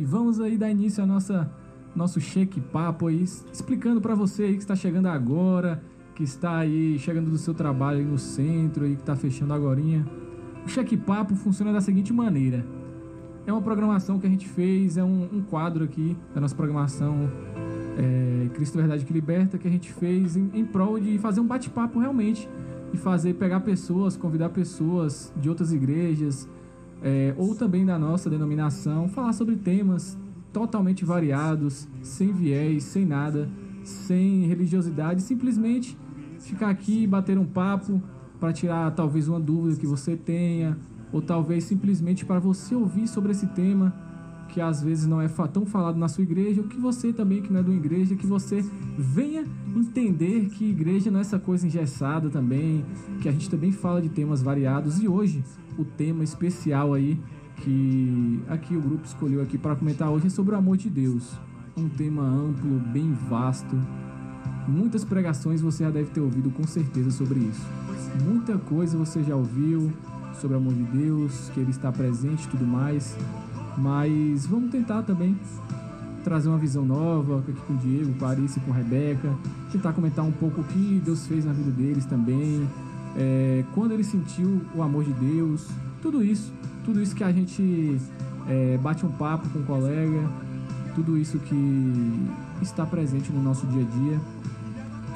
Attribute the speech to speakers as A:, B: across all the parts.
A: e vamos aí dar início ao nossa, nosso cheque papo aí, explicando para você aí que está chegando agora, que está aí chegando do seu trabalho no centro aí que está fechando agora. O cheque papo funciona da seguinte maneira: é uma programação que a gente fez, é um, um quadro aqui da nossa programação é, Cristo Verdade que Liberta que a gente fez em, em prol de fazer um bate-papo realmente e fazer pegar pessoas, convidar pessoas de outras igrejas é, ou também da nossa denominação, falar sobre temas totalmente variados, sem viés, sem nada, sem religiosidade, simplesmente ficar aqui bater um papo para tirar talvez uma dúvida que você tenha, ou talvez simplesmente para você ouvir sobre esse tema que às vezes não é tão falado na sua igreja, ou que você também que não é de uma igreja, que você venha entender que igreja não é essa coisa engessada também, que a gente também fala de temas variados e hoje o tema especial aí que aqui o grupo escolheu aqui para comentar hoje é sobre o amor de Deus. Um tema amplo, bem vasto. Muitas pregações você já deve ter ouvido com certeza sobre isso. Muita coisa você já ouviu sobre o amor de Deus, que ele está presente e tudo mais. Mas vamos tentar também trazer uma visão nova aqui com o Diego, com a Arice com a Rebeca, tentar comentar um pouco o que Deus fez na vida deles também, é, quando ele sentiu o amor de Deus, tudo isso, tudo isso que a gente é, bate um papo com um colega, tudo isso que está presente no nosso dia a dia,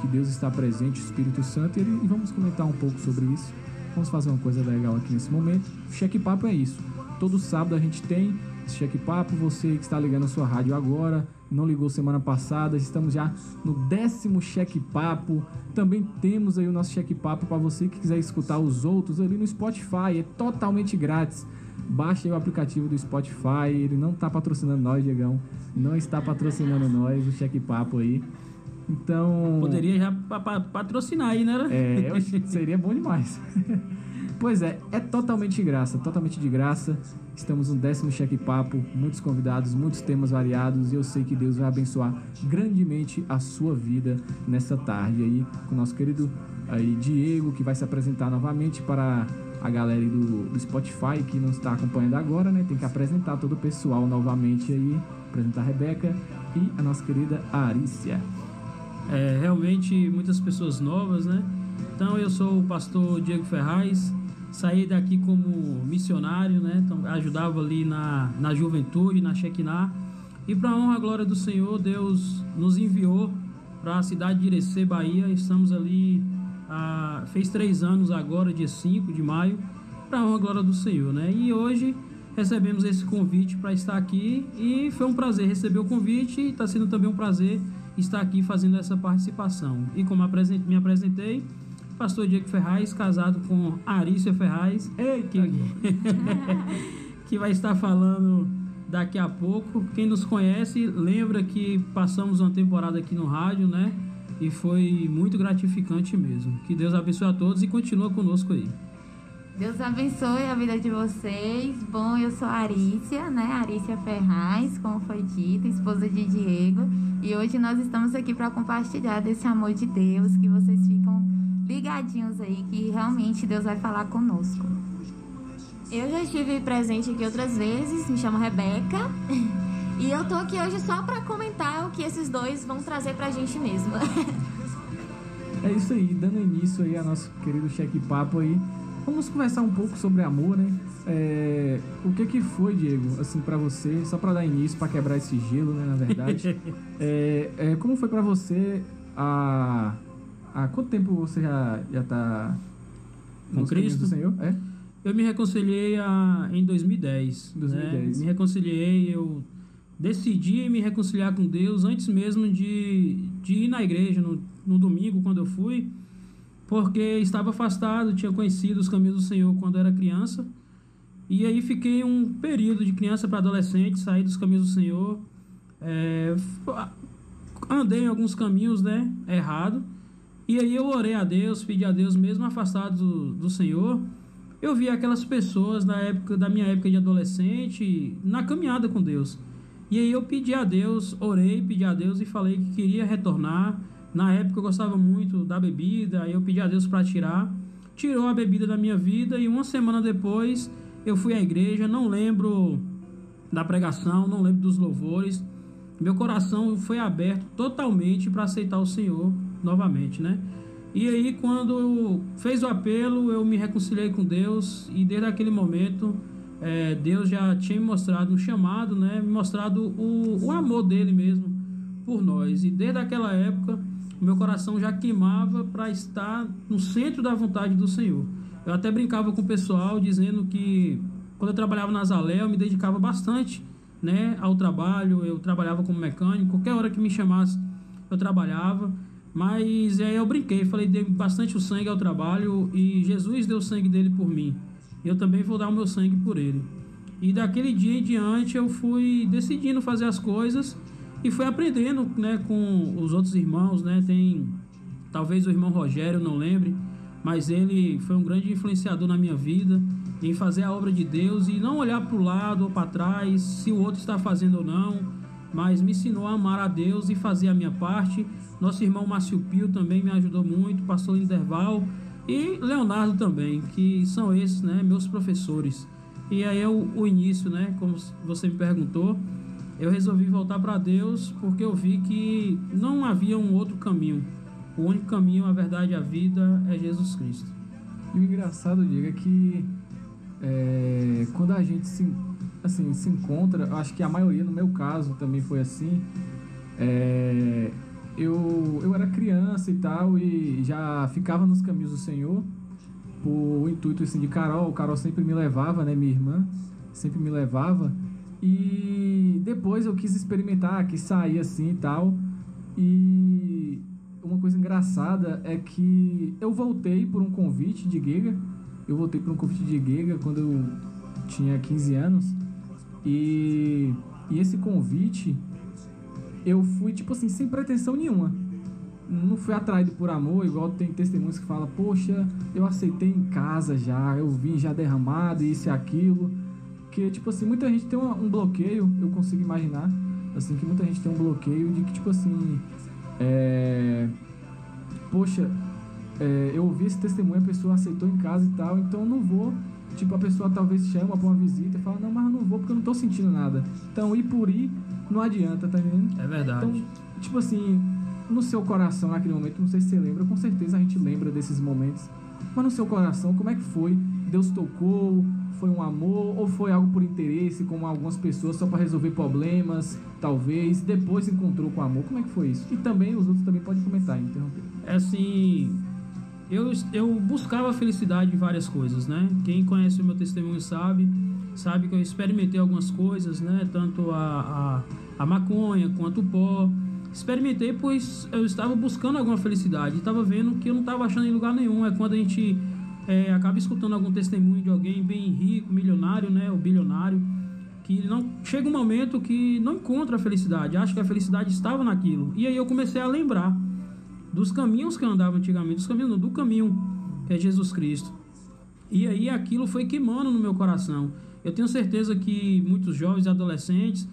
A: que Deus está presente, o Espírito Santo, e, ele, e vamos comentar um pouco sobre isso. Vamos fazer uma coisa legal aqui nesse momento. O cheque papo é isso. Todo sábado a gente tem esse cheque papo. Você que está ligando a sua rádio agora, não ligou semana passada, estamos já no décimo cheque papo. Também temos aí o nosso cheque papo para você que quiser escutar os outros ali no Spotify, é totalmente grátis. Baixe o aplicativo do Spotify, ele não está patrocinando nós, Diegão. Não está patrocinando nós, o cheque papo aí. Então.
B: Poderia já patrocinar aí, né?
A: É, seria bom demais. Pois é, é totalmente de graça, totalmente de graça. Estamos no décimo cheque papo, muitos convidados, muitos temas variados e eu sei que Deus vai abençoar grandemente a sua vida nessa tarde aí com o nosso querido aí Diego que vai se apresentar novamente para a galera do, do Spotify que não está acompanhando agora, né? Tem que apresentar todo o pessoal novamente aí, apresentar a Rebeca e a nossa querida Arícia.
B: É, realmente muitas pessoas novas, né? Então eu sou o pastor Diego Ferraz, saí daqui como missionário, né? Então, ajudava ali na, na juventude, na Shekinah. E para honra e glória do Senhor, Deus nos enviou para a cidade de Irecê, Bahia. Estamos ali, ah, fez três anos agora, dia 5 de maio, para honra e glória do Senhor, né? E hoje recebemos esse convite para estar aqui e foi um prazer receber o convite e está sendo também um prazer estar aqui fazendo essa participação. E como me apresentei, pastor Diego Ferraz, casado com Arícia Ferraz, que, que vai estar falando daqui a pouco. Quem nos conhece lembra que passamos uma temporada aqui no rádio, né? E foi muito gratificante mesmo. Que Deus abençoe a todos e continua conosco aí.
C: Deus abençoe a vida de vocês. Bom, eu sou a Arícia, né? Arícia Ferraz, como foi dito, esposa de Diego. E hoje nós estamos aqui para compartilhar desse amor de Deus, que vocês ficam ligadinhos aí que realmente Deus vai falar conosco. Eu já estive presente aqui outras vezes, me chamo Rebeca. E eu tô aqui hoje só para comentar o que esses dois vão trazer pra gente mesmo.
A: É isso aí, dando início aí a nosso querido cheque papo aí. Vamos conversar um pouco sobre amor, né? É, o que que foi, Diego, assim, para você, só para dar início, para quebrar esse gelo, né, na verdade. é, é, como foi para você a Há quanto tempo você já, já tá
B: no Cristo do Senhor? É? Eu me reconciliei a, em 2010. 2010. Né? Me reconciliei, eu decidi me reconciliar com Deus antes mesmo de, de ir na igreja no, no domingo, quando eu fui, porque estava afastado, tinha conhecido os caminhos do Senhor quando era criança. E aí fiquei um período de criança para adolescente, saí dos caminhos do Senhor. É, andei em alguns caminhos, né? Errado. E aí eu orei a Deus, pedi a Deus, mesmo afastado do, do Senhor, eu vi aquelas pessoas na época da minha época de adolescente na caminhada com Deus. E aí eu pedi a Deus, orei, pedi a Deus e falei que queria retornar. Na época eu gostava muito da bebida, aí eu pedi a Deus para tirar. Tirou a bebida da minha vida e uma semana depois eu fui à igreja, não lembro da pregação, não lembro dos louvores. Meu coração foi aberto totalmente para aceitar o Senhor novamente, né? E aí, quando fez o apelo, eu me reconciliei com Deus e desde aquele momento é, Deus já tinha me mostrado um chamado, né? Me mostrado o, o amor dele mesmo por nós. E desde aquela época, meu coração já queimava para estar no centro da vontade do Senhor. Eu até brincava com o pessoal dizendo que quando eu trabalhava na Zalé, eu me dedicava bastante né, ao trabalho, eu trabalhava como mecânico, qualquer hora que me chamasse, eu trabalhava. Mas aí eu brinquei, falei, dei bastante o sangue ao trabalho e Jesus deu o sangue dele por mim. Eu também vou dar o meu sangue por ele. E daquele dia em diante eu fui decidindo fazer as coisas e fui aprendendo, né, com os outros irmãos, né? Tem talvez o irmão Rogério, não lembre, mas ele foi um grande influenciador na minha vida em fazer a obra de Deus e não olhar para o lado ou para trás se o outro está fazendo ou não, mas me ensinou a amar a Deus e fazer a minha parte nosso irmão Márcio Pio também me ajudou muito, pastor Linderval e Leonardo também, que são esses, né, meus professores. E aí é o, o início, né, como você me perguntou, eu resolvi voltar para Deus porque eu vi que não havia um outro caminho. O único caminho, a verdade e a vida é Jesus Cristo.
A: E o engraçado, Diego, é que é, quando a gente se, assim, se encontra, acho que a maioria, no meu caso, também foi assim, é, eu, eu era criança e tal, e já ficava nos caminhos do Senhor, por intuito assim, de Carol. Carol sempre me levava, né, minha irmã, sempre me levava. E depois eu quis experimentar, quis sair assim e tal. E uma coisa engraçada é que eu voltei por um convite de Giga. Eu voltei por um convite de Giga quando eu tinha 15 anos. E, e esse convite eu fui, tipo assim, sem pretensão nenhuma. Não fui atraído por amor, igual tem testemunhos que falam, poxa, eu aceitei em casa já, eu vim já derramado, isso e aquilo. Que, tipo assim, muita gente tem um bloqueio, eu consigo imaginar, assim, que muita gente tem um bloqueio de que, tipo assim, é... Poxa, é, eu ouvi esse testemunho, a pessoa aceitou em casa e tal, então eu não vou Tipo, a pessoa talvez chama pra uma visita e fala, não, mas eu não vou porque eu não tô sentindo nada. Então, ir por ir não adianta, tá entendendo?
B: É verdade.
A: Então, tipo assim, no seu coração naquele momento, não sei se você lembra, com certeza a gente lembra desses momentos. Mas no seu coração, como é que foi? Deus tocou? Foi um amor? Ou foi algo por interesse, como algumas pessoas, só para resolver problemas, talvez? Depois se encontrou com amor? Como é que foi isso? E também, os outros também podem comentar, interromper.
B: É assim, eu, eu buscava felicidade em várias coisas, né? Quem conhece o meu testemunho sabe, sabe que eu experimentei algumas coisas, né? Tanto a, a, a maconha quanto o pó. Experimentei, pois eu estava buscando alguma felicidade, estava vendo que eu não estava achando em lugar nenhum. É quando a gente é, acaba escutando algum testemunho de alguém bem rico, milionário, né? O bilionário, que não chega um momento que não encontra a felicidade, acha que a felicidade estava naquilo. E aí eu comecei a lembrar dos caminhos que andava antigamente, dos caminhos, não, do caminho que é Jesus Cristo. E aí aquilo foi queimando no meu coração. Eu tenho certeza que muitos jovens e adolescentes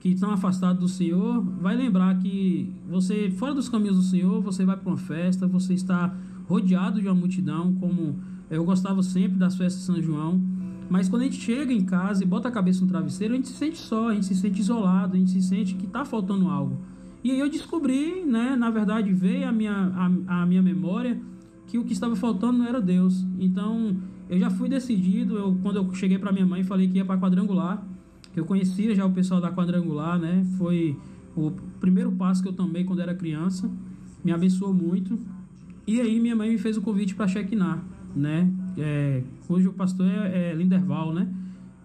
B: que estão afastados do Senhor vai lembrar que você fora dos caminhos do Senhor, você vai para uma festa, você está rodeado de uma multidão, como eu gostava sempre das festas de São João. Mas quando a gente chega em casa e bota a cabeça no travesseiro, a gente se sente só, a gente se sente isolado, a gente se sente que está faltando algo. E aí eu descobri, né, na verdade veio a minha, a, a minha memória que o que estava faltando não era Deus. Então eu já fui decidido, eu, quando eu cheguei para minha mãe falei que ia para quadrangular, que eu conhecia já o pessoal da quadrangular, né? Foi o primeiro passo que eu tomei quando era criança, me abençoou muito. E aí minha mãe me fez o convite para Shekinah, né? É, cujo pastor é, é Linderval, né?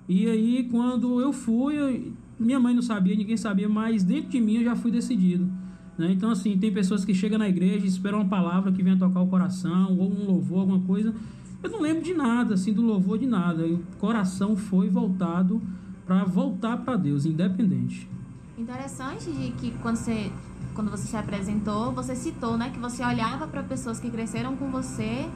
B: E aí quando eu fui, eu, minha mãe não sabia, ninguém sabia, mas dentro de mim eu já fui decidido. Né? Então, assim, tem pessoas que chegam na igreja esperam uma palavra que venha tocar o coração, ou um louvor, alguma coisa. Eu não lembro de nada, assim, do louvor de nada. O coração foi voltado para voltar para Deus, independente.
C: Interessante de que quando você, quando você se apresentou, você citou, né, que você olhava para pessoas que cresceram com você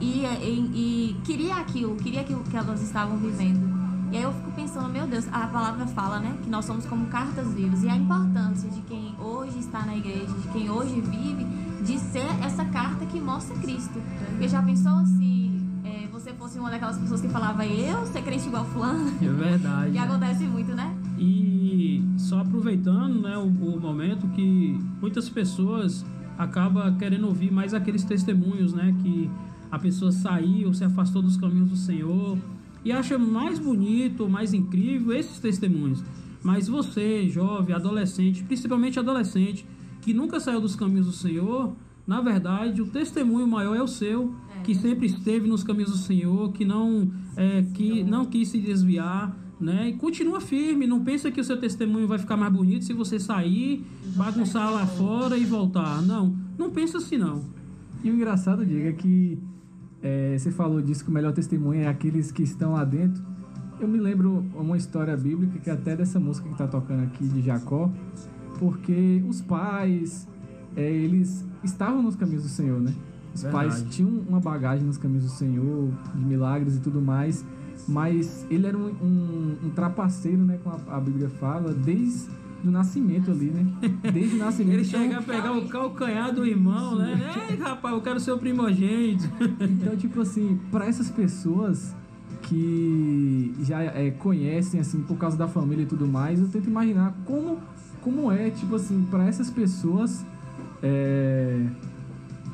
C: e, e, e queria aquilo, queria aquilo que elas estavam vivendo. E aí eu fico pensando, meu Deus, a palavra fala, né, que nós somos como cartas vivas. E a importância de quem hoje está na igreja, de quem hoje vive, de ser essa carta que mostra Cristo. Porque já pensou se é, você fosse uma daquelas pessoas que falava, eu ser crente igual fulano?
B: É verdade.
C: que acontece muito, né?
B: E só aproveitando né, o, o momento que muitas pessoas acabam querendo ouvir mais aqueles testemunhos, né? Que a pessoa saiu, se afastou dos caminhos do Senhor e acha mais bonito, mais incrível esses testemunhos. Mas você, jovem, adolescente, principalmente adolescente, que nunca saiu dos caminhos do Senhor, na verdade, o testemunho maior é o seu, é. que sempre esteve nos caminhos do Senhor, que não, é, que não quis se desviar, né? E continua firme, não pensa que o seu testemunho vai ficar mais bonito se você sair, bagunçar lá fora e voltar. Não, não pensa assim não.
A: E o engraçado, Diego, é que é, você falou disso que o melhor testemunho é aqueles que estão lá dentro. Eu me lembro uma história bíblica que até dessa música que está tocando aqui de Jacó, porque os pais, é, eles estavam nos caminhos do Senhor, né? Os Verdade. pais tinham uma bagagem nos caminhos do Senhor, de milagres e tudo mais, mas ele era um, um, um trapaceiro, né? Como a, a Bíblia fala, desde do nascimento ali, né? Desde o nascimento.
B: Ele então, chega a pegar o calcanhar do irmão, né? Ei, rapaz, eu quero ser o primogênito.
A: Então, tipo assim, para essas pessoas que já é, conhecem, assim, por causa da família e tudo mais, eu tento imaginar como, como é, tipo assim, para essas pessoas. É,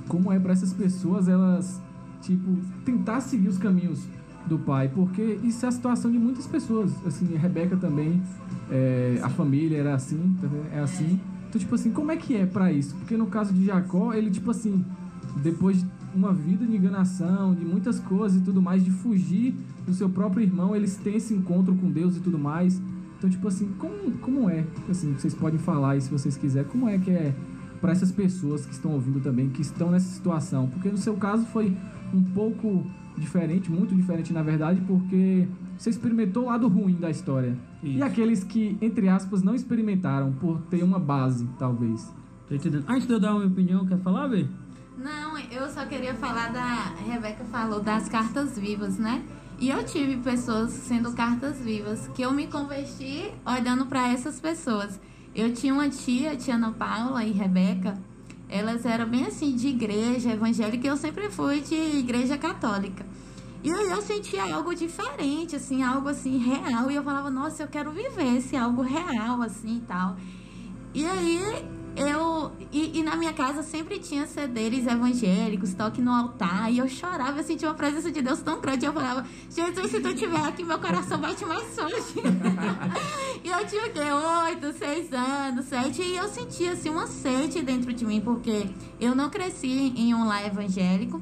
A: como é para essas pessoas elas, tipo, tentar seguir os caminhos do pai, porque isso é a situação de muitas pessoas. Assim, a Rebeca também, é, a família era assim, tá é assim. Então, tipo assim, como é que é para isso? Porque no caso de Jacó, ele, tipo assim, depois de uma vida de enganação, de muitas coisas e tudo mais, de fugir do seu próprio irmão, eles têm esse encontro com Deus e tudo mais. Então, tipo assim, como, como é? Assim, vocês podem falar aí se vocês quiserem, como é que é para essas pessoas que estão ouvindo também, que estão nessa situação? Porque no seu caso foi um pouco diferente, muito diferente na verdade, porque você experimentou o lado ruim da história. Isso. E aqueles que, entre aspas, não experimentaram por ter uma base, talvez.
B: Tô entendendo. Antes de eu dar uma opinião, quer falar, Bê?
C: Não, eu só queria falar da. A Rebeca falou das cartas vivas, né? E eu tive pessoas sendo cartas vivas, que eu me converti olhando para essas pessoas. Eu tinha uma tia, tia Ana Paula e Rebeca, elas eram bem assim, de igreja evangélica, e eu sempre fui de igreja católica. E aí eu sentia algo diferente, assim, algo assim, real. E eu falava, nossa, eu quero viver esse algo real, assim e tal. E aí eu. E, e, na minha casa sempre tinha CDs evangélicos, toque no altar. E eu chorava, eu sentia uma presença de Deus tão grande. Eu falava, Jesus, se tu estiver aqui, meu coração bate mais forte. e eu tinha o quê? Oito, seis anos, sete. E eu sentia assim uma sede dentro de mim, porque eu não cresci em um lar evangélico.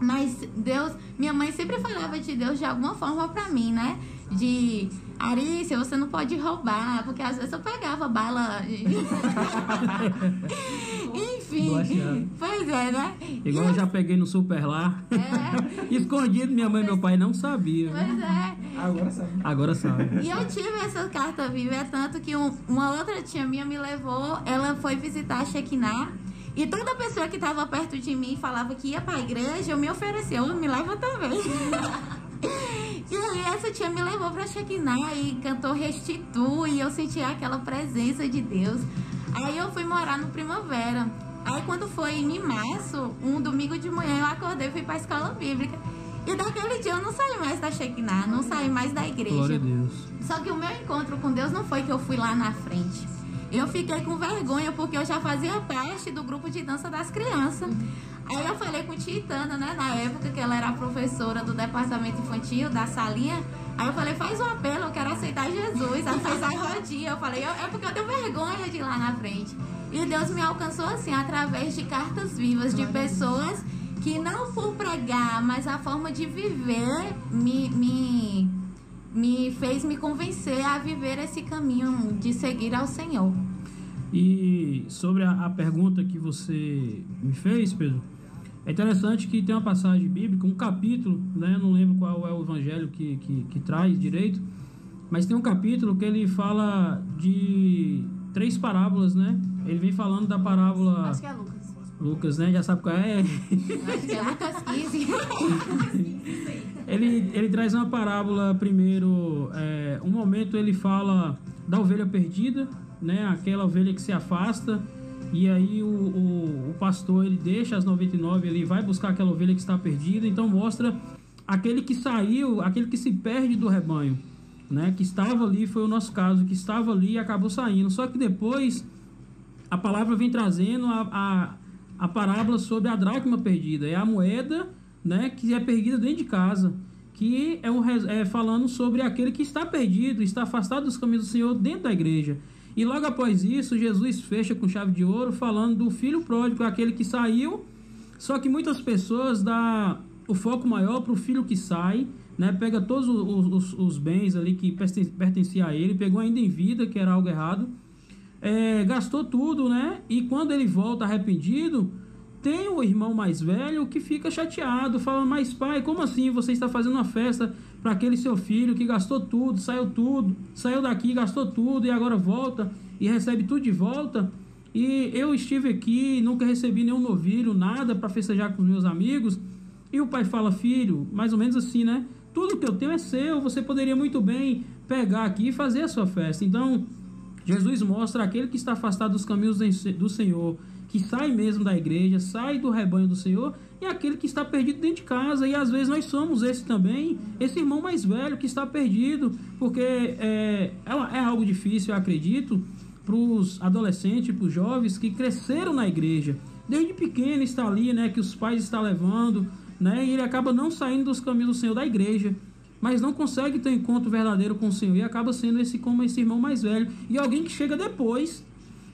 C: Mas Deus, minha mãe sempre falava de Deus de alguma forma para mim, né? De Arícia, você não pode roubar, porque às vezes eu pegava bala. Enfim, pois é, né?
B: Igual eu, eu já peguei no super lá. É. Escondido, minha mãe e meu pai não sabiam.
C: Pois é.
A: Agora sabe.
B: Agora sabe.
C: E eu tive essa carta viva, é tanto que um, uma outra tia minha me levou, ela foi visitar a Shekinah. E toda pessoa que estava perto de mim falava que ia para a igreja, eu me ofereci, eu me leva também. E aí essa tia me levou pra Shekinah e cantou Restitui, e eu senti aquela presença de Deus. Aí eu fui morar no Primavera. Aí quando foi em março, um domingo de manhã, eu acordei e fui pra escola bíblica. E daquele dia eu não saí mais da Shekinah, não saí mais da igreja.
B: Glória a Deus.
C: Só que o meu encontro com Deus não foi que eu fui lá na frente. Eu fiquei com vergonha porque eu já fazia parte do grupo de dança das crianças. Aí eu falei com Titana, né, na época que ela era professora do departamento infantil, da salinha. Aí eu falei, faz um apelo, eu quero aceitar Jesus. Ela fez a rodinha. Eu falei, é porque eu tenho vergonha de ir lá na frente. E Deus me alcançou assim, através de cartas vivas, de pessoas que não por pregar, mas a forma de viver me, me, me fez me convencer a viver esse caminho de seguir ao Senhor.
B: E sobre a, a pergunta que você me fez, Pedro, é interessante que tem uma passagem bíblica, um capítulo, né? Não lembro qual é o evangelho que, que, que traz direito, mas tem um capítulo que ele fala de três parábolas, né? Ele vem falando da parábola.
C: Acho que é Lucas.
B: Lucas, né? Já sabe qual
C: é? Acho que é Lucas 15.
B: ele, ele traz uma parábola primeiro. É, um momento ele fala da ovelha perdida, né? Aquela ovelha que se afasta e aí o, o, o, pastor ele deixa as 99, ele vai buscar aquela ovelha que está perdida, então mostra aquele que saiu, aquele que se perde do rebanho. né, que estava ali, foi o nosso caso, que estava ali e acabou saindo. Só que depois a palavra vem trazendo a, a, a parábola sobre a dracma perdida. É a moeda né, que é perdida dentro de casa. Que é, um, é falando sobre aquele que está perdido, está afastado dos caminhos do Senhor dentro da igreja. E logo após isso, Jesus fecha com chave de ouro, falando do filho pródigo, aquele que saiu. Só que muitas pessoas dá o foco maior para o filho que sai, né? Pega todos os, os, os bens ali que pertenciam a ele, pegou ainda em vida, que era algo errado, é, gastou tudo, né? E quando ele volta arrependido, tem o irmão mais velho que fica chateado, fala: Mas pai, como assim você está fazendo uma festa para aquele seu filho que gastou tudo, saiu tudo, saiu daqui, gastou tudo e agora volta e recebe tudo de volta? E eu estive aqui, nunca recebi nenhum novilho, nada para festejar com os meus amigos. E o pai fala: Filho, mais ou menos assim, né? Tudo que eu tenho é seu, você poderia muito bem pegar aqui e fazer a sua festa. Então, Jesus mostra aquele que está afastado dos caminhos do Senhor, que sai mesmo da igreja, sai do rebanho do Senhor, e aquele que está perdido dentro de casa. E às vezes nós somos esse também, esse irmão mais velho que está perdido, porque é, é, é algo difícil, eu acredito, para os adolescentes, para os jovens que cresceram na igreja. Desde pequeno está ali, né, que os pais estão levando, né? E ele acaba não saindo dos caminhos do Senhor da igreja, mas não consegue ter um encontro verdadeiro com o Senhor e acaba sendo esse como esse irmão mais velho e alguém que chega depois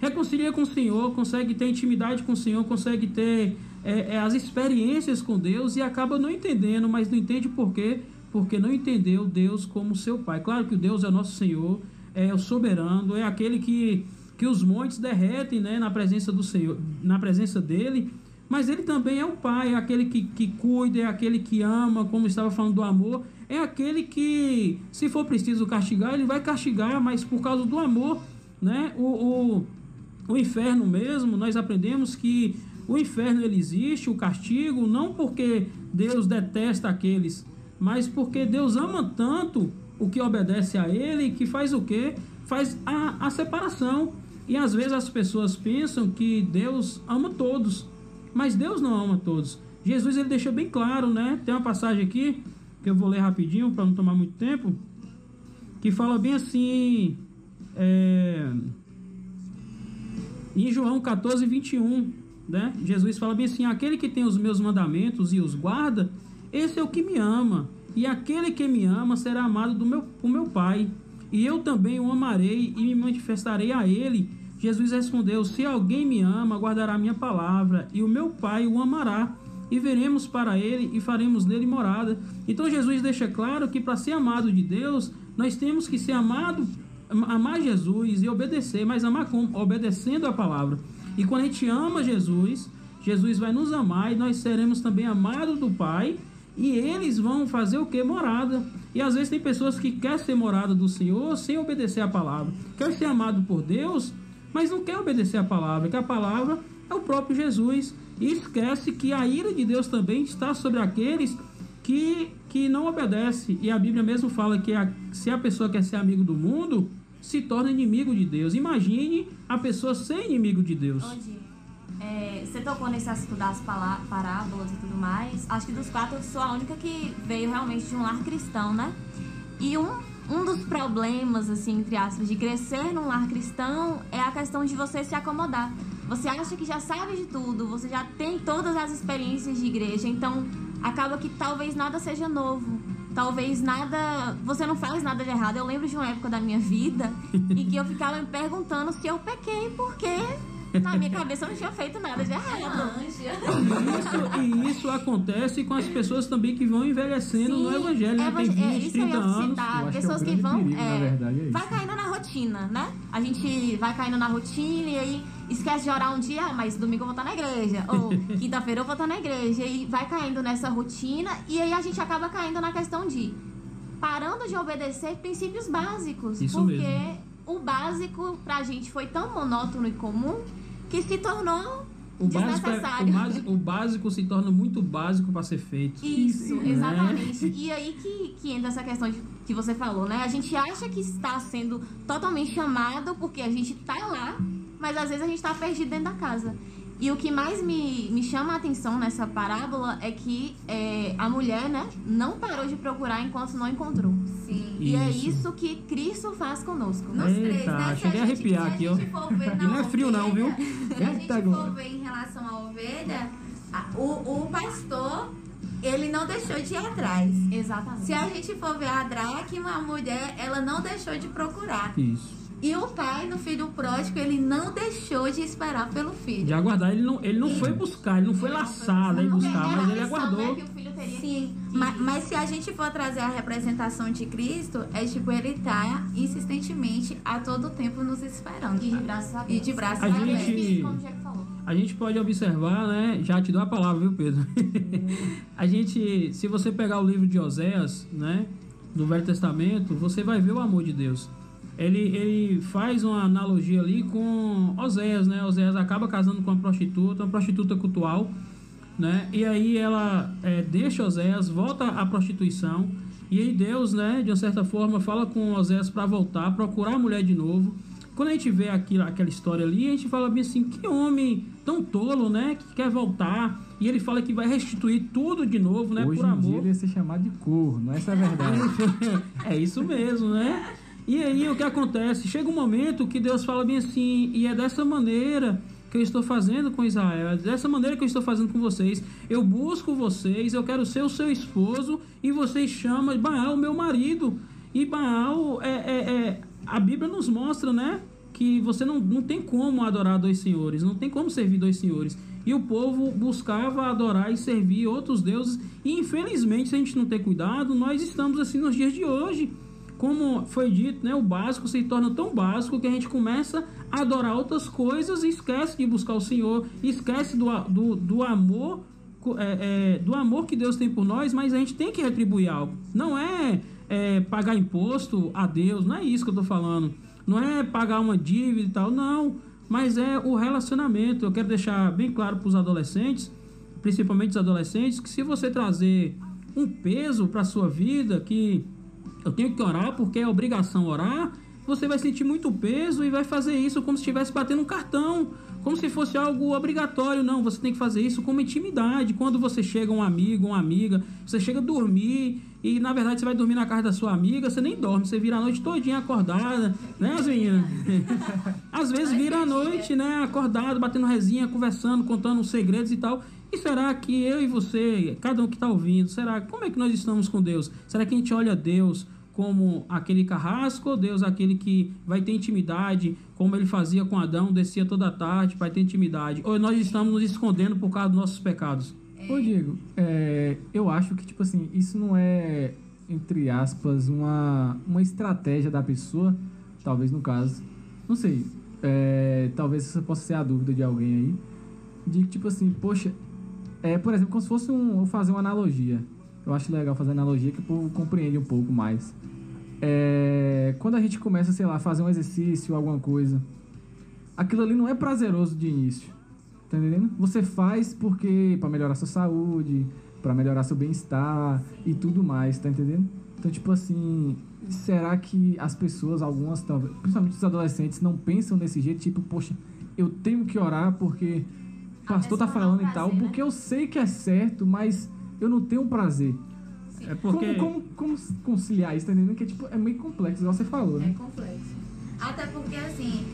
B: reconcilia com o Senhor, consegue ter intimidade com o Senhor, consegue ter é, é, as experiências com Deus e acaba não entendendo, mas não entende por quê? Porque não entendeu Deus como seu Pai. Claro que o Deus é nosso Senhor, é o soberano, é aquele que, que os montes derretem né, na presença do Senhor, na presença dele mas ele também é o pai, é aquele que, que cuida, é aquele que ama, como estava falando do amor, é aquele que, se for preciso castigar, ele vai castigar, mas por causa do amor, né? O, o, o inferno mesmo, nós aprendemos que o inferno ele existe, o castigo, não porque Deus detesta aqueles, mas porque Deus ama tanto o que obedece a ele, que faz o quê? Faz a, a separação. E às vezes as pessoas pensam que Deus ama todos. Mas Deus não ama todos. Jesus ele deixa bem claro, né? Tem uma passagem aqui que eu vou ler rapidinho para não tomar muito tempo, que fala bem assim, é, em João 14, 21, né? Jesus fala bem assim: aquele que tem os meus mandamentos e os guarda, esse é o que me ama, e aquele que me ama será amado do meu, por meu Pai, e eu também o amarei e me manifestarei a ele Jesus respondeu: Se alguém me ama, guardará minha palavra, e o meu Pai o amará, e veremos para ele e faremos nele morada. Então Jesus deixa claro que para ser amado de Deus, nós temos que ser amado, amar Jesus e obedecer, mas amar como? Obedecendo a palavra. E quando a gente ama Jesus, Jesus vai nos amar e nós seremos também amados do Pai, e eles vão fazer o que? Morada. E às vezes tem pessoas que querem ser morada do Senhor sem obedecer a palavra. Quer ser amado por Deus, mas não quer obedecer a palavra, que a palavra é o próprio Jesus. E esquece que a ira de Deus também está sobre aqueles que, que não obedecem. E a Bíblia mesmo fala que a, se a pessoa quer ser amigo do mundo, se torna inimigo de Deus. Imagine a pessoa ser inimigo de Deus.
D: Onde, é, você tocou nesse assunto das parábolas e tudo mais. Acho que dos quatro eu sou a única que veio realmente de um lar cristão, né? E um um dos problemas, assim, entre aspas, de crescer num lar cristão é a questão de você se acomodar. Você acha que já sabe de tudo, você já tem todas as experiências de igreja, então acaba que talvez nada seja novo. Talvez nada. Você não faz nada de errado. Eu lembro de uma época da minha vida em que eu ficava me perguntando se eu pequei, porque na minha cabeça eu não tinha feito nada de errado.
B: Isso, e isso acontece com as pessoas também que vão envelhecendo Sim, no evangelho, né? Tem 20, é, 30 anos.
D: pessoas
A: que,
D: é que vão.
A: Perigo, é, verdade, é
D: vai caindo na rotina, né? A gente vai caindo na rotina e aí esquece de orar um dia, ah, mas domingo eu vou estar na igreja. Ou quinta-feira eu vou estar na igreja. E vai caindo nessa rotina e aí a gente acaba caindo na questão de parando de obedecer princípios básicos.
B: Isso
D: porque
B: mesmo.
D: o básico pra gente foi tão monótono e comum que se tornou
B: o básico, é, o, básico, o, básico, se torna muito básico para ser feito.
D: Isso, né? exatamente. E aí que, que entra essa questão de, que você falou, né? A gente acha que está sendo totalmente chamado porque a gente está lá, mas às vezes a gente está perdido dentro da casa. E o que mais me, me chama a atenção nessa parábola é que é, a mulher, né, não parou de procurar enquanto não encontrou.
C: Sim.
D: E é
B: Isso.
D: que Cristo faz conosco.
C: Nos
B: Eita,
C: três, né? Se
B: a
C: gente-
B: arrepiar
C: se
B: aqui,
C: a
B: ó.
C: gente for ver na
B: E não é frio não, viu?
C: Se a gente for ver em relação à ovelha, a- o, o pastor, ele não deixou de ir atrás.
D: Exatamente.
C: Se a gente for ver a dracma, a mulher, ela não deixou de procurar.
B: Isso.
C: E o pai, no filho pródigo, ele não deixou de esperar pelo filho.
B: De aguardar, ele não, ele não foi buscar, ele não foi e
C: Não,
B: buscar, mas ele aguardou.
D: né, que o filho teria
C: Sim, mas, mas se a gente for trazer a representação de Cristo, é tipo, ele tá insistentemente a todo tempo nos esperando.
D: E de braços abertos.
C: E de braços
B: A gente-
D: isso, como o Diego falou.
B: A gente pode observar, né? Já te dou a palavra, viu, Pedro? a gente, se você pegar o livro de Oséias, né? Do Velho Testamento, você vai ver o amor de Deus. Ele, ele faz uma analogia ali com Oséias, né? Oséias acaba casando com uma prostituta, uma prostituta cultual, né? E aí ela é, deixa Oséias, volta à prostituição. E aí Deus, né, de uma certa forma, fala com Oséias para voltar, procurar a mulher de novo. Quando a gente vê aquilo, aquela história ali, a gente fala bem assim, que homem tão tolo, né, que quer voltar. E ele fala que vai restituir tudo de novo, né,
A: Hoje
B: por
A: em dia
B: amor.
A: ele ia ser chamado de corno, essa é a verdade.
B: é isso mesmo, né? E aí o que acontece? Chega um momento que Deus fala bem assim, e é dessa maneira que eu estou fazendo com Israel, é dessa maneira que eu estou fazendo com vocês. Eu busco vocês, eu quero ser o seu esposo, e vocês chamam Baal meu marido. E Baal é, é, é- a Bíblia nos mostra, né? Que você não, não tem como adorar dois senhores, não tem como servir dois senhores. E o povo buscava adorar e servir outros deuses. E infelizmente, se a gente não ter cuidado, nós estamos assim nos dias de hoje. Como foi dito, né, o básico se torna tão básico que a gente começa a adorar outras coisas e esquece de buscar o Senhor, esquece do, do, do amor é, é, do amor que Deus tem por nós, mas a gente tem que retribuir algo. Não é, é, pagar imposto a Deus, não é isso que eu estou falando. Não é pagar uma dívida e tal, não. Mas é o relacionamento. Eu quero deixar bem claro para os adolescentes, principalmente os adolescentes, que se você trazer um peso para sua vida, que eu tenho que orar porque é obrigação orar, você vai sentir muito peso e vai fazer isso como se estivesse batendo um cartão, como se fosse algo obrigatório. Não, você tem que fazer isso como intimidade. Quando você chega um amigo, uma amiga, você chega a dormir e na verdade você vai dormir na casa da sua amiga, você nem dorme, você vira a noite todinha acordada, né, as meninas? Às vezes vira a noite, né, acordado, batendo resinha, conversando, contando os segredos e tal. E será que eu e você, cada um que está ouvindo, será como é que nós estamos com Deus? Será que a gente olha Deus como aquele carrasco ou Deus aquele que vai ter intimidade, como ele fazia com Adão, descia toda tarde para ter intimidade? Ou nós estamos nos escondendo por causa dos nossos pecados?
A: Ô Diego, é, eu acho que, tipo assim, isso não é, entre aspas, uma, uma estratégia da pessoa, talvez no caso, não sei, é, talvez essa possa ser a dúvida de alguém aí, de que, tipo assim, poxa, é, por exemplo, como se fosse um, vou fazer uma analogia, eu acho legal fazer analogia que o povo compreende um pouco mais. É, quando a gente começa, sei lá, a fazer um exercício, alguma coisa, aquilo ali não é prazeroso de início. Tá entendendo? Você faz porque para melhorar sua saúde, para melhorar seu bem-estar e tudo mais, tá entendendo? Então, tipo assim, será que as pessoas, algumas, principalmente os adolescentes, não pensam desse jeito, tipo, poxa, eu tenho que orar porque o pastor tá
D: não
A: falando e tal,
D: prazer, né?
A: porque eu sei que é certo, mas eu não tenho prazer.
B: É porque
A: Como, como, como conciliar isso, tá entendendo? Que tipo, é meio complexo, igual você falou,
C: É
A: né?
C: complexo. Até porque, assim,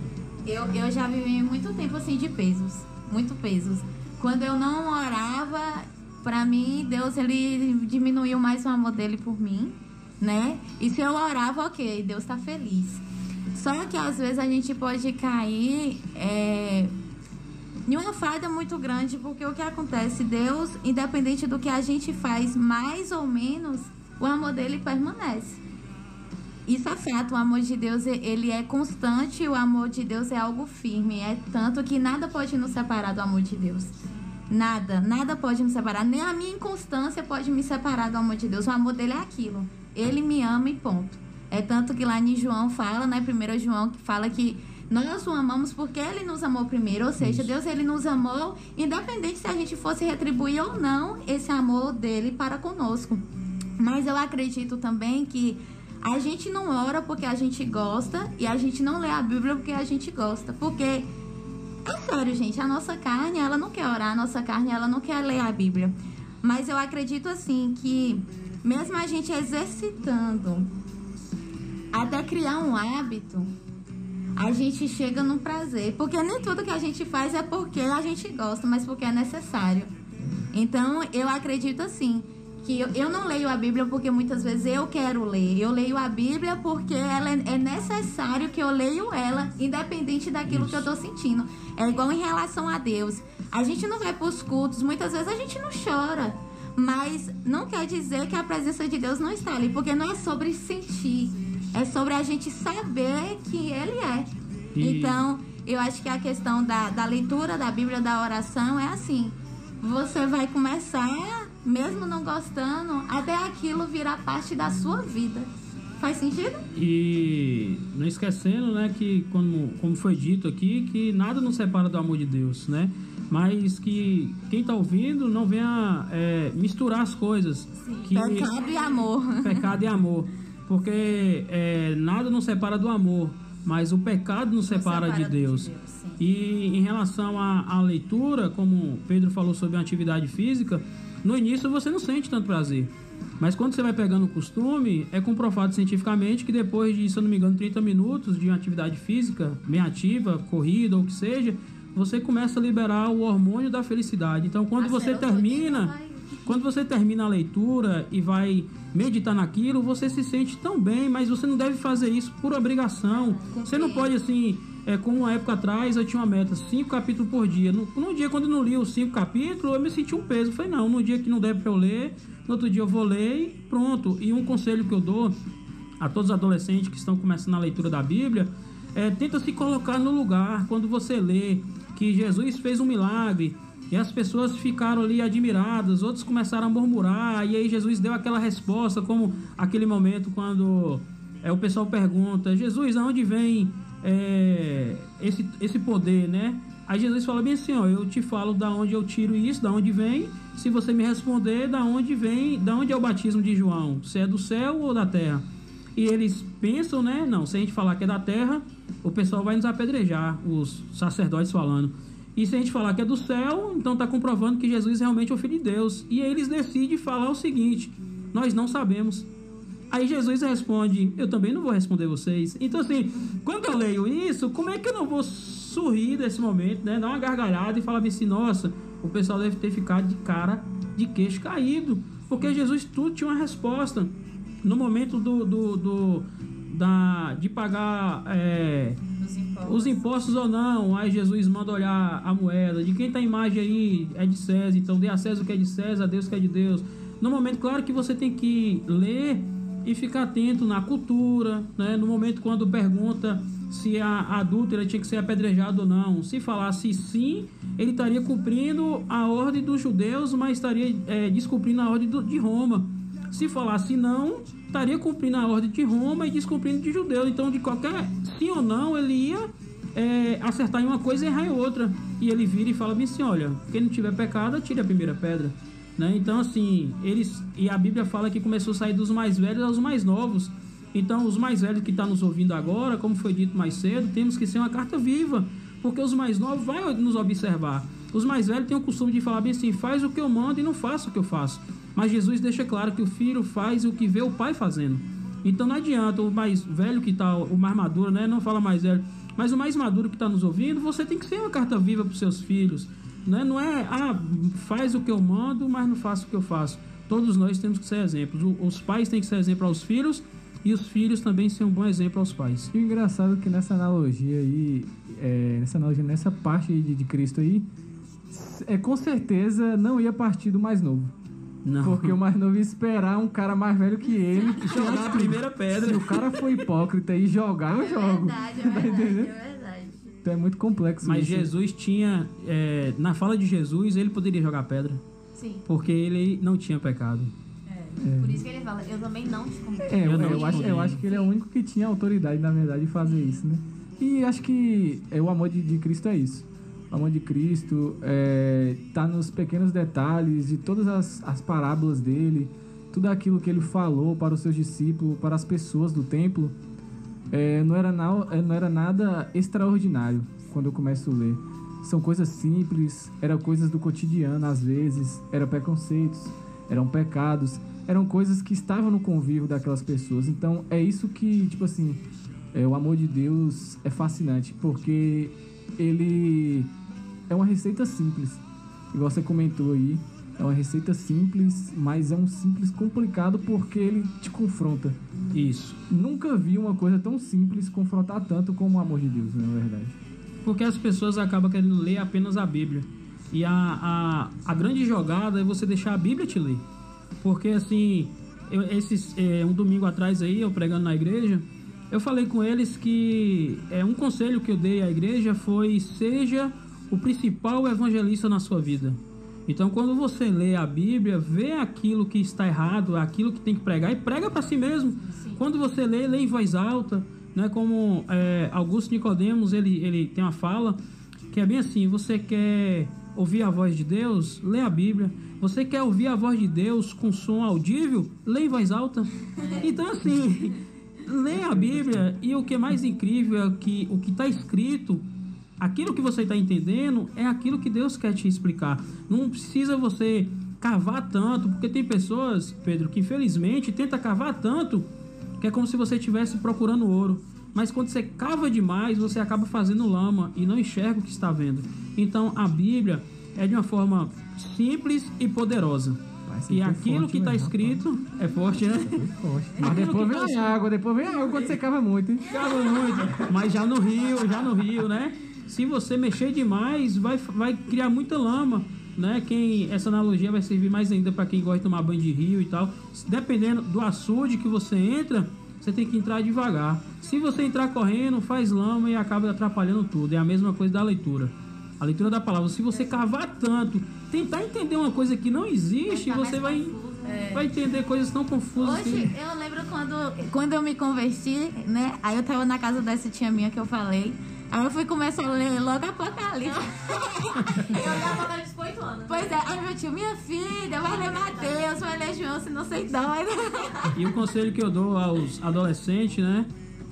C: eu, eu já vivi muito tempo, assim, de pesos. Muito pesos. Quando eu não orava, pra mim, Deus, ele diminuiu mais o amor dele por mim, né? E se eu orava, ok, Deus tá feliz. Só que, às vezes, a gente pode cair... É, em uma falha muito grande, porque o que acontece? Deus, independente do que a gente faz, mais ou menos, o amor dele permanece. Isso é fato, o amor de Deus ele é constante, o amor de Deus é algo firme, é tanto que nada pode nos separar do amor de Deus. Nada, nada pode nos separar, nem a minha inconstância pode me separar do amor de Deus. O amor dele é aquilo. Ele me ama e ponto. É tanto que lá em João fala, né, 1 João que fala que nós o amamos porque ele nos amou primeiro, ou seja, Deus ele nos amou independente se a gente fosse retribuir ou não esse amor dele para conosco. Mas eu acredito também que a gente não ora porque a gente gosta e a gente não lê a Bíblia porque a gente gosta. Porque, é sério, gente, a nossa carne, ela não quer orar, a nossa carne, ela não quer ler a Bíblia. Mas eu acredito, assim, que mesmo a gente exercitando até criar um hábito, a gente chega no prazer. Porque nem tudo que a gente faz é porque a gente gosta, mas porque é necessário. Então, eu acredito assim, que eu, eu não leio a Bíblia porque muitas vezes eu quero ler. Eu leio a Bíblia porque ela é, é necessário que eu leio ela, independente daquilo
B: Isso.
C: que eu estou sentindo. É igual em relação a Deus. A gente não vai para os cultos, muitas vezes a gente não chora. Mas não quer dizer que a presença de Deus não está ali, porque não é sobre sentir, é sobre a gente saber que Ele é.
B: E-
C: Então, eu acho que a questão da, da leitura da Bíblia, da oração, é assim: você vai começar, mesmo não gostando, até aquilo virar parte da sua vida. Faz sentido?
B: E não esquecendo, né, que como, como foi dito aqui, que nada nos separa do amor de Deus, né? Mas que quem está ouvindo não venha é, misturar as coisas. Que
C: Pecado e amor.
B: pecado e amor. Porque é, nada nos separa do amor, mas o pecado nos separa, de Deus.
D: sim.
B: E em relação à, à leitura, como Pedro falou sobre a atividade física, no início você não sente tanto prazer. Mas quando você vai pegando o costume, é comprovado cientificamente que depois de, se eu não me engano, 30 minutos de uma atividade física bem ativa, corrida ou o que seja, você começa a liberar o hormônio da felicidade. Então, quando
C: A
B: você termina,
C: vai-
B: quando você termina a leitura e vai meditar naquilo, você se sente tão bem, mas você não deve fazer isso por obrigação. Você não pode assim, é, como uma época atrás eu tinha uma meta, cinco capítulos por dia. No, no dia quando eu não li os cinco capítulos, eu me senti um peso. Eu falei, não, no dia que não deve pra eu ler, no outro dia eu vou ler e pronto. E um conselho que eu dou a todos os adolescentes que estão começando a leitura da Bíblia, é, tenta se colocar no lugar quando você lê que Jesus fez um milagre e as pessoas ficaram ali admiradas, outros começaram a murmurar e aí Jesus deu aquela resposta como aquele momento quando é, o pessoal pergunta Jesus, aonde vem é, esse, esse poder, né? Aí Jesus fala bem assim, ó, eu te falo da onde eu tiro isso, da onde vem. Se você me responder, da onde vem, da onde é o batismo de João? Se é do céu ou da terra? E eles pensam, né? Não, se a gente falar que é da terra, o pessoal vai nos apedrejar, os sacerdotes falando. E se a gente falar que é do céu, então está comprovando que Jesus realmente é o Filho de Deus. E aí eles decidem falar o seguinte: nós não sabemos. Aí Jesus responde: Eu também não vou responder vocês. Então, assim, quando eu leio isso, como é que eu não vou sorrir desse momento, né? Dar uma gargalhada e falar assim: Nossa, o pessoal deve ter ficado de cara, de queixo caído. Porque Jesus tudo tinha uma resposta. No momento do, do, do- da, de pagar é,
D: Os impostos.
B: os impostos ou não, aí Jesus manda olhar a moeda. De quem tá a imagem aí é de César, então dê a César o que é de César, a Deus o que é de Deus. No momento, claro que você tem que ler e ficar atento na cultura, né? No momento quando pergunta se a adúltera tinha que ser apedrejada ou não. Se falasse sim, ele estaria cumprindo a ordem dos judeus, mas estaria é, descumprindo a ordem do- de Roma. Se falasse não, estaria cumprindo a ordem de Roma e descumprindo de judeu. Então, de qualquer sim ou não, ele ia é, acertar em uma coisa e errar em outra. E ele vira e fala bem assim: olha, quem não tiver pecado, atire a primeira pedra. Né? Então, assim, eles. E a Bíblia fala que começou a sair dos mais velhos aos mais novos. Então, os mais velhos que estão nos ouvindo agora, como foi dito mais cedo, temos que ser uma carta viva. Porque os mais novos vão nos observar. Os mais velhos têm o costume de falar bem assim: faz o que eu mando e não faça o que eu faço. Mas Jesus deixa claro que o filho faz o que vê o pai fazendo. Então não adianta o mais velho que está, o mais maduro, né? Não fala mais velho, mas o mais maduro que está nos ouvindo, você tem que ser uma carta viva para os seus filhos. Né? Não é, ah, faz o que eu mando, mas não faça o que eu faço. Todos nós temos que ser exemplos. Os pais têm que ser exemplo aos filhos e os filhos também ser um bom exemplo aos pais.
A: E o engraçado é que nessa analogia aí, é, nessa analogia, nessa parte de, de Cristo aí, é com certeza não ia partir do mais novo.
B: Não.
A: Porque o mais novo ia esperar um cara mais velho que ele. que
B: jogar a primeira pedra.
A: Se o cara for hipócrita e jogar, eu
C: É
A: jogo.
C: verdade, é
A: Tá
C: verdade,
A: entendendo?
C: é verdade.
A: Então é muito complexo
B: Mas
A: isso.
B: Jesus tinha, é, na fala de Jesus, ele poderia jogar pedra,
D: Sim.
B: porque ele não tinha pecado.
D: É. Por isso que ele fala, eu também não te condeno.
A: É, eu,
B: Eu não
A: eu acho, eu acho que ele é o único que tinha autoridade, na verdade, de fazer isso, né? E acho que é, o amor de, de Cristo é isso. Amor de Cristo é, tá nos pequenos detalhes de todas as, as parábolas dele, tudo aquilo que ele falou para os seus discípulos, para as pessoas do templo. É, não, era na, é, não era nada extraordinário quando eu começo a ler. São coisas simples, eram coisas do cotidiano às vezes, eram preconceitos, eram pecados, eram coisas que estavam no convívio daquelas pessoas. Então é isso que, tipo assim, é, o amor de Deus é fascinante, porque ele é uma receita simples. Igual você comentou aí, é uma receita simples, mas é um simples complicado porque ele te confronta.
B: Isso.
A: Nunca vi uma coisa tão simples confrontar tanto como o amor de Deus, na verdade.
B: Porque as pessoas acabam querendo ler apenas a Bíblia. E a, a, a grande jogada é você deixar a Bíblia te ler. Porque assim, eu, esses, é, um domingo atrás aí, eu pregando na igreja, eu falei com eles que é, um conselho que eu dei à igreja foi seja o principal evangelista na sua vida. Então, quando você lê a Bíblia, vê aquilo que está errado, aquilo que tem que pregar e prega para si mesmo.
D: Sim.
B: Quando você lê, lê em voz alta, né? Como é, Augusto Nicodemos ele, ele tem uma fala que é bem assim: você quer ouvir a voz de Deus, lê a Bíblia. Você quer ouvir a voz de Deus com som audível, lê em voz alta. Então, assim, lê a Bíblia e o que é mais incrível é que o que está escrito aquilo que você está entendendo é aquilo que Deus quer te explicar. Não precisa você cavar tanto, porque tem pessoas, Pedro, que infelizmente tenta cavar tanto que é como se você estivesse procurando ouro. Mas quando você cava demais, você acaba fazendo lama e não enxerga o que está vendo. Então a Bíblia é de uma forma simples e poderosa. E aquilo
A: forte,
B: que está
A: né,
B: escrito é forte, né?
A: forte. Mas depois vem
B: tá-
A: a água, depois vem a água quando você cava muito, hein?
B: Cava muito, mas já no rio, já no rio, né? Se você mexer demais, vai, vai criar muita lama, né? Quem essa analogia vai servir mais ainda para quem gosta de tomar banho de rio e tal. Dependendo do açude que você entra, você tem que entrar devagar. Se você entrar correndo, faz lama e acaba atrapalhando tudo. É a mesma coisa da leitura. A leitura da palavra. Se você cavar tanto, tentar entender uma coisa que não existe, você vai,
D: confuso, né?
B: vai entender coisas tão confusas.
C: Hoje,
B: que-
C: eu lembro quando, quando eu me converti, né? Aí eu tava na casa dessa tia minha que eu falei. Aí eu fui começar a ler logo Apocalipse.
D: Eu já tava de 8 anos.
C: pois é, aí meu tio, minha filha, vai ler Mateus, vai ler João, se não sei doida.
B: E o conselho que eu dou aos adolescentes, né?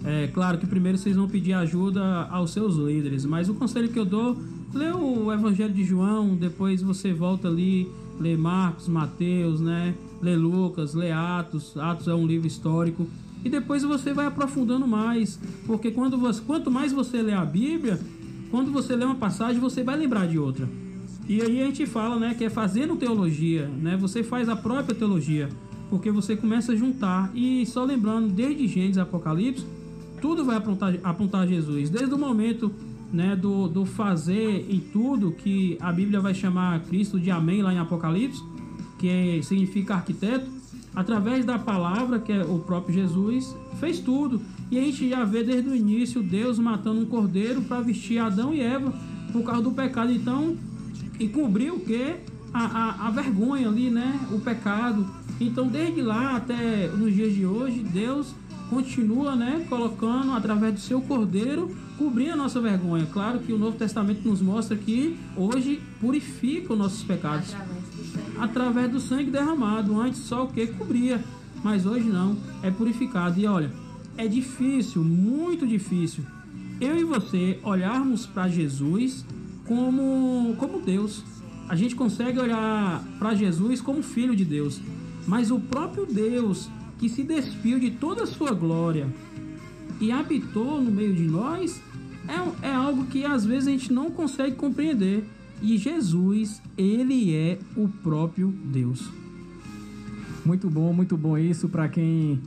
B: É claro que primeiro vocês vão pedir ajuda aos seus líderes, mas o conselho que eu dou, lê o Evangelho de João, depois você volta ali, lê Marcos, Mateus, né? Lê Lucas, lê Atos, Atos é um livro histórico. E depois você vai aprofundando mais, porque quando você, quanto mais você lê a Bíblia, quando você lê uma passagem, você vai lembrar de outra. E aí a gente fala, né, que é fazendo teologia, né? Você faz a própria teologia, porque você começa a juntar e só lembrando desde Gênesis Apocalipse, tudo vai apontar, apontar Jesus, desde o momento, né, do, do fazer em tudo que a Bíblia vai chamar Cristo de Amém lá em Apocalipse, que significa arquiteto, através da palavra, que é o próprio Jesus, fez tudo. E a gente já vê desde o início Deus matando um cordeiro para vestir Adão e Eva por causa do pecado. Então, e cobrir o que? A, a, a vergonha ali, né? O pecado. Então, desde lá até nos dias de hoje, Deus continua, né? Colocando através do seu cordeiro, cobrir a nossa vergonha. Claro que o Novo Testamento nos mostra que hoje purifica os nossos pecados
D: Através do sangue.
B: através do sangue derramado. Antes só o que cobria, mas hoje não, é purificado. E olha, é difícil, muito difícil, eu e você olharmos para Jesus como, como Deus. A gente consegue olhar para Jesus como filho de Deus, mas o próprio Deus que se despiu de toda a sua glória e habitou no meio de nós é, é algo que às vezes a gente não consegue compreender. E Jesus, ele é o próprio Deus.
A: Muito bom, muito bom isso para quem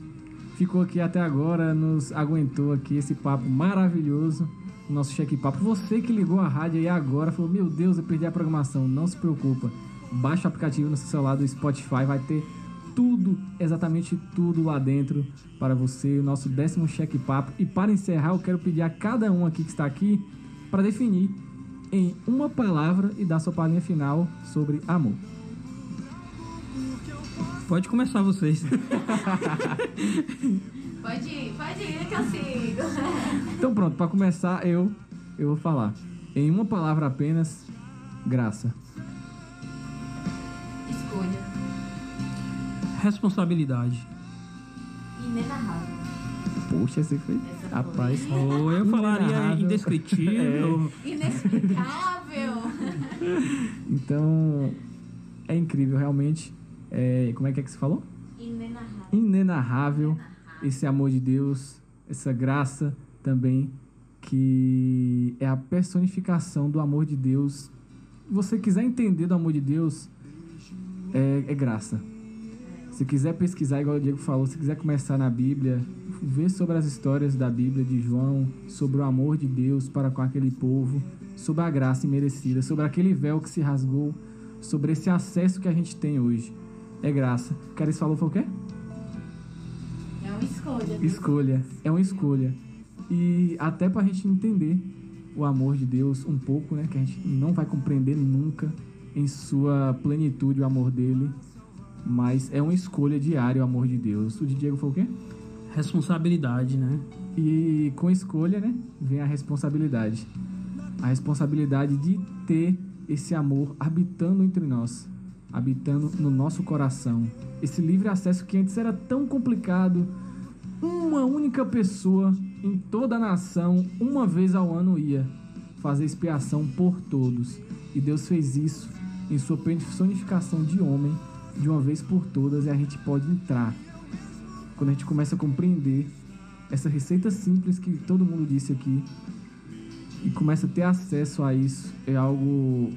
A: ficou aqui até agora, nos aguentou aqui esse papo maravilhoso, nosso cheque papo. Você que ligou a rádio aí agora, falou: "Meu Deus, eu perdi a programação". Não se preocupa. Baixa o aplicativo no seu celular do Spotify, vai ter tudo, exatamente tudo lá dentro para você, o nosso décimo cheque papo. E para encerrar, eu quero pedir a cada um aqui que está aqui para definir em uma palavra e dar sua palhinha final sobre amor.
B: Pode começar vocês.
C: Pode ir, pode ir que eu sigo.
A: Então pronto, para começar eu eu vou falar em uma palavra apenas graça.
C: Escolha.
B: Responsabilidade.
D: Inenarrável.
A: Poxa, esse foi
D: Essa foi.
A: rapaz.
B: Ou eu falaria indescritível.
C: Inexplicável.
A: Então é incrível realmente. É, como é que é que você falou?
D: Inenarrável.
A: inenarrável esse amor de Deus, essa graça também que é a personificação do amor de Deus. Se você quiser entender do amor de Deus, é, é graça. Se quiser pesquisar, igual o Diego falou, se quiser começar na Bíblia, ver sobre as histórias da Bíblia de João, sobre o amor de Deus para com aquele povo, sobre a graça imerecida, sobre aquele véu que se rasgou, sobre esse acesso que a gente tem hoje. É graça. Caris falou foi o quê?
C: É uma escolha.
A: Escolha. É uma escolha. E até pra gente entender o amor de Deus um pouco, né? Que a gente não vai compreender nunca em sua plenitude o amor dele. Mas é uma escolha diária o amor de Deus. O de Diego foi o quê?
B: Responsabilidade, né?
A: E com escolha, né? Vem a responsabilidade. A responsabilidade de ter esse amor habitando entre nós, habitando no nosso coração. Esse livre acesso que antes era tão complicado. Uma única pessoa em toda a nação, uma vez ao ano, ia fazer expiação por todos. E Deus fez isso em sua personificação de homem, de uma vez por todas, e a gente pode entrar. Quando a gente começa a compreender essa receita simples que todo mundo disse aqui e começa a ter acesso a isso, é algo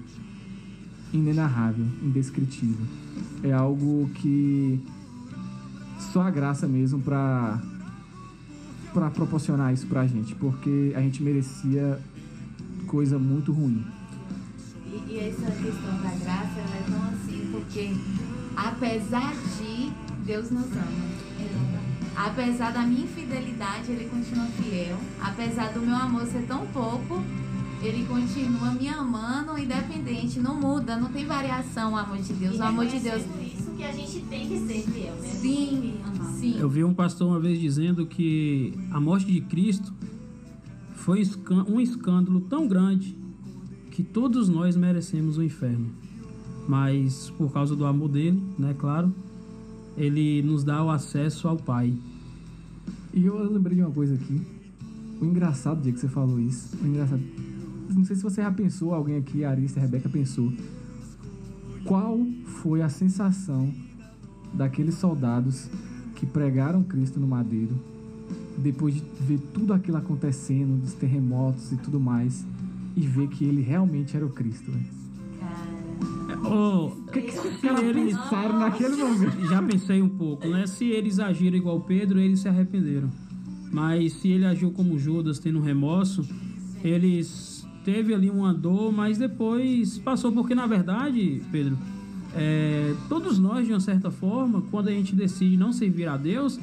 A: inenarrável, indescritível. É algo que só a graça mesmo para para proporcionar isso pra gente, porque a gente merecia coisa muito ruim.
C: E, e essa questão da graça, ela é tão assim, porque apesar de Deus nos ama. Apesar da minha infidelidade, ele continua fiel. Apesar do meu amor ser tão pouco, ele continua me amando, independente. Não muda, não tem variação o amor de Deus.
D: E
C: O amor de Deus.
D: reconhecendo Isso que a gente tem que ser fiel, né?
C: Sim, sim.
B: Eu vi um pastor uma vez dizendo que a morte de Cristo foi um escândalo tão grande que todos nós merecemos o inferno. Mas por causa do amor dele, né, claro, ele nos dá o acesso ao Pai.
A: E eu lembrei de uma coisa aqui. O engraçado, dia que você falou isso, o engraçado. Não sei se você já pensou, alguém aqui, a Arista, a Rebeca pensou. Qual foi a sensação daqueles soldados que pregaram Cristo no madeiro, depois de ver tudo aquilo acontecendo, dos terremotos e tudo mais, e ver que ele realmente era o Cristo, velho?
B: Oh,
A: O que, que esses caras pensaram naquele momento?
B: já pensei um pouco, né? Se eles agiram igual Pedro, eles se arrependeram. Mas se ele agiu como Judas, tendo remorso, eles teve ali uma dor, mas depois passou, porque na verdade, Pedro, é, todos nós, de uma certa forma, quando a gente decide não servir a Deus,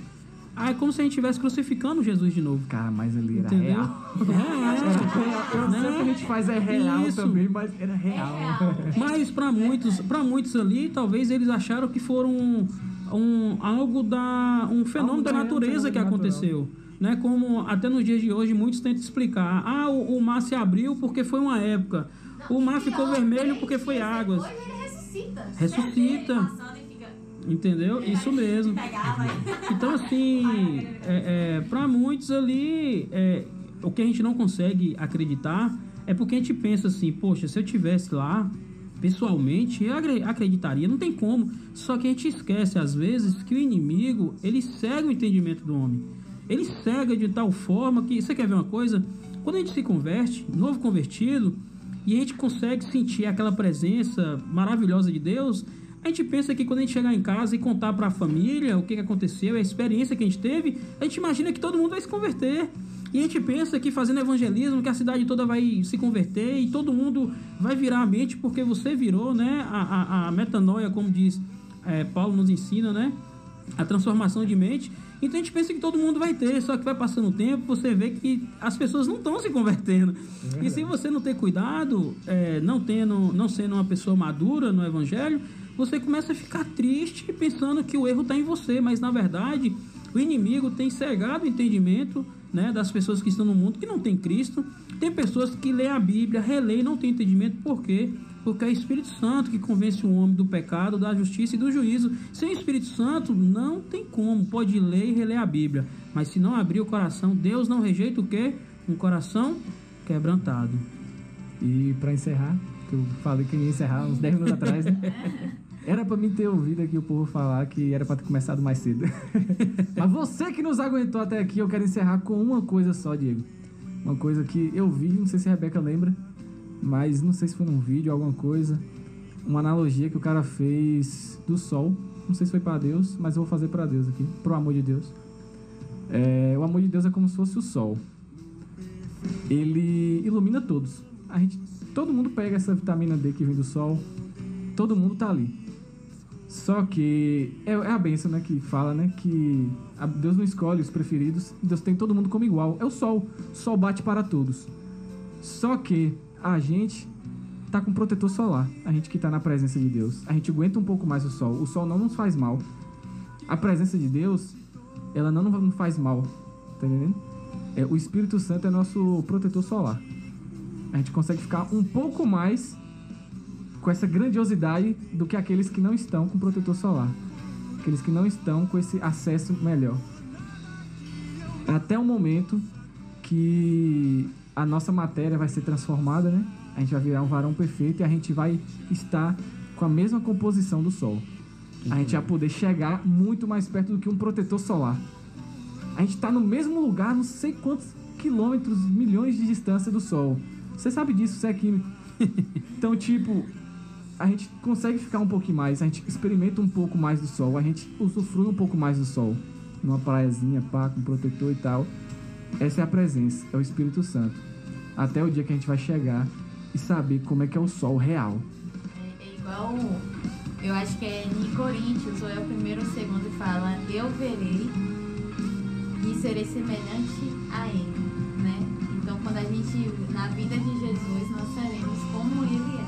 B: ah, é como se a gente estivesse crucificando Jesus de novo.
A: Cara, mas ali era
B: Entendeu?
A: real.
B: É, é.
A: Eu sei o que a gente faz é real
B: Isso.
A: também, mas era real.
B: Mas para muitos, para muitos ali, talvez eles acharam que foram um, um- algo da um fenômeno
A: Algo
B: da natureza
A: um
B: que
A: fenômeno
B: aconteceu, né? Como até nos dias de hoje muitos tentam explicar. Ah, o, o mar se abriu porque foi uma época. O mar ficou vermelho porque foi águas.
D: Ele ressuscita.
B: Ressuscita. Entendeu? Isso mesmo. Então, assim, é, é, para muitos ali, é, o que a gente não consegue acreditar é porque a gente pensa assim, poxa, se eu tivesse lá, pessoalmente, eu acreditaria, não tem como. Só que a gente esquece, às vezes, que o inimigo, ele cega o entendimento do homem. Ele cega de tal forma que, você quer ver uma coisa? Quando a gente se converte, novo convertido, e a gente consegue sentir aquela presença maravilhosa de Deus, a gente pensa que quando a gente chegar em casa e contar para a família o que que aconteceu, a experiência que a gente teve, a gente imagina que todo mundo vai se converter. E a gente pensa que fazendo evangelismo, que a cidade toda vai se converter e todo mundo vai virar a mente porque você virou, né? A, a, a metanoia, como diz é, Paulo nos ensina, né? A transformação de mente. Então a gente pensa que todo mundo vai ter, só que vai passando o tempo, você vê que as pessoas não estão se convertendo. e se você não ter cuidado, é, não tendo, não sendo uma pessoa madura no evangelho, você começa a ficar triste pensando que o erro está em você, mas na verdade o inimigo tem cegado o entendimento né, das pessoas que estão no mundo que não tem Cristo. Tem pessoas que lêem a Bíblia, relêem e não tem entendimento. Por quê? Porque é o Espírito Santo que convence o homem do pecado, da justiça e do juízo. Sem o Espírito Santo, não tem como. Pode ler e reler a Bíblia. Mas se não abrir o coração, Deus não rejeita o quê? Um coração quebrantado.
A: E pra encerrar, que eu falei que ia encerrar uns 10 minutos atrás, né? Era pra mim ter ouvido aqui o povo falar que era pra ter começado mais cedo. Mas você que nos aguentou até aqui, eu quero encerrar com uma coisa só, Diego. Uma coisa que eu vi, não sei se a Rebeca lembra, mas não sei se foi num vídeo, alguma coisa. Uma analogia que o cara fez do sol. Não sei se foi pra Deus, mas eu vou fazer pra Deus aqui, pro amor de Deus. É, o amor de Deus é como se fosse o sol. Ele ilumina todos. A gente, todo mundo pega essa vitamina D que vem do sol. Todo mundo tá ali. Só que é, é a benção, né, que fala, né, que Deus não escolhe os preferidos, Deus tem todo mundo como igual. É o sol. O sol bate para todos. Só que a gente tá com protetor solar. A gente que tá na presença de Deus. A gente aguenta um pouco mais o sol. O sol não nos faz mal. A presença de Deus, ela não nos faz mal. Tá entendendo? É, o Espírito Santo é nosso protetor solar. A gente consegue ficar um pouco mais com essa grandiosidade do que aqueles que não estão com protetor solar. Aqueles que não estão com esse acesso melhor. Até o momento que a nossa matéria vai ser transformada, né? A gente vai virar um varão perfeito e a gente vai estar com a mesma composição do Sol. A gente vai poder chegar muito mais perto do que um protetor solar. A gente está no mesmo lugar, não sei quantos quilômetros, milhões de distância do Sol. Você sabe disso, você é químico. Então, tipo, a gente consegue ficar um pouquinho mais, a gente experimenta um pouco mais do Sol, a gente usufrui um pouco mais do Sol. Numa praiazinha, pá, com protetor e tal. Essa é a presença, é o Espírito Santo. Até o dia que a gente vai chegar e saber como é que é o Sol real.
C: É, é igual, eu acho que é em Coríntios, ou é o primeiro ou segundo, fala: Eu verei e serei semelhante a Ele, né? Então, quando a gente, na vida de Jesus, nós seremos como Ele é.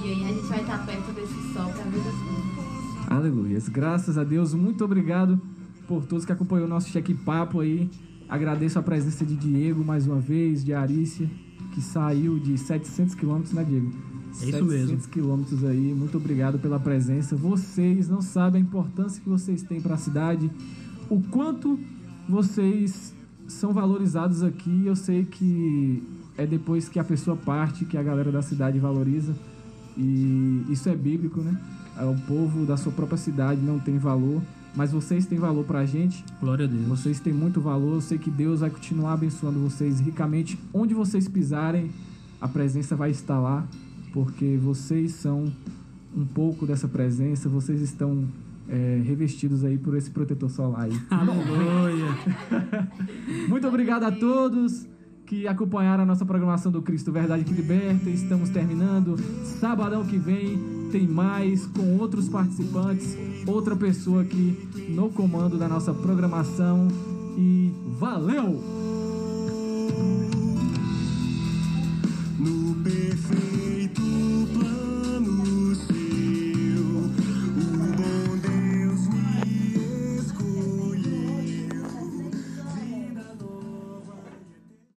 C: E aí a gente vai estar perto desse sol para ver as coisas.
A: Aleluia. Graças a Deus. Muito obrigado por todos que acompanhou o nosso cheque papo aí. Agradeço a presença de Diego mais uma vez, de Arícia, que saiu de 700 quilômetros, né, Diego?
B: É isso mesmo.
A: 700 quilômetros aí. Muito obrigado pela presença. Vocês não sabem a importância que vocês têm para a cidade, o quanto vocês são valorizados aqui. Eu sei que é depois que a pessoa parte que a galera da cidade valoriza. E isso é bíblico, né? O povo da sua própria cidade não tem valor, mas vocês têm valor pra gente.
B: Glória a Deus.
A: Vocês têm muito valor. Eu sei que Deus vai continuar abençoando vocês ricamente. Onde vocês pisarem, a presença vai estar lá, porque vocês são um pouco dessa presença. Vocês estão é, revestidos aí por esse protetor solar aí.
B: Aleluia.
A: Muito obrigado a todos que acompanharam a nossa programação do Cristo Verdade que Liberta. Estamos terminando. Sabadão que vem tem mais com outros participantes, outra pessoa aqui no comando da nossa programação. E valeu!
E: no